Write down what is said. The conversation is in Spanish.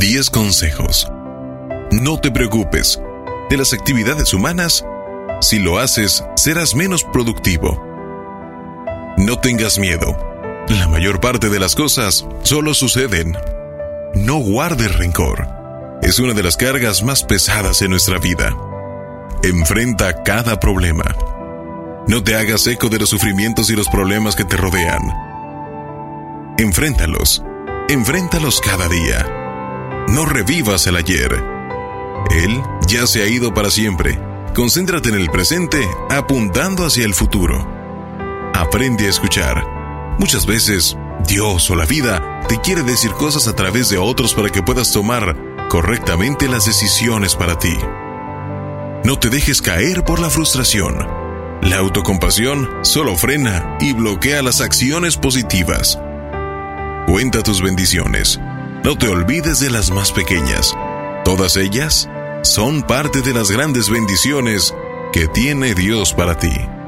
10 consejos. No te preocupes. De las actividades humanas, si lo haces, serás menos productivo. No tengas miedo. La mayor parte de las cosas solo suceden. No guardes rencor. Es una de las cargas más pesadas en nuestra vida. Enfrenta cada problema. No te hagas eco de los sufrimientos y los problemas que te rodean. Enfréntalos. Enfréntalos cada día. No revivas el ayer. Él ya se ha ido para siempre. Concéntrate en el presente apuntando hacia el futuro. Aprende a escuchar. Muchas veces, Dios o la vida te quiere decir cosas a través de otros para que puedas tomar correctamente las decisiones para ti. No te dejes caer por la frustración. La autocompasión solo frena y bloquea las acciones positivas. Cuenta tus bendiciones. No te olvides de las más pequeñas. Todas ellas son parte de las grandes bendiciones que tiene Dios para ti.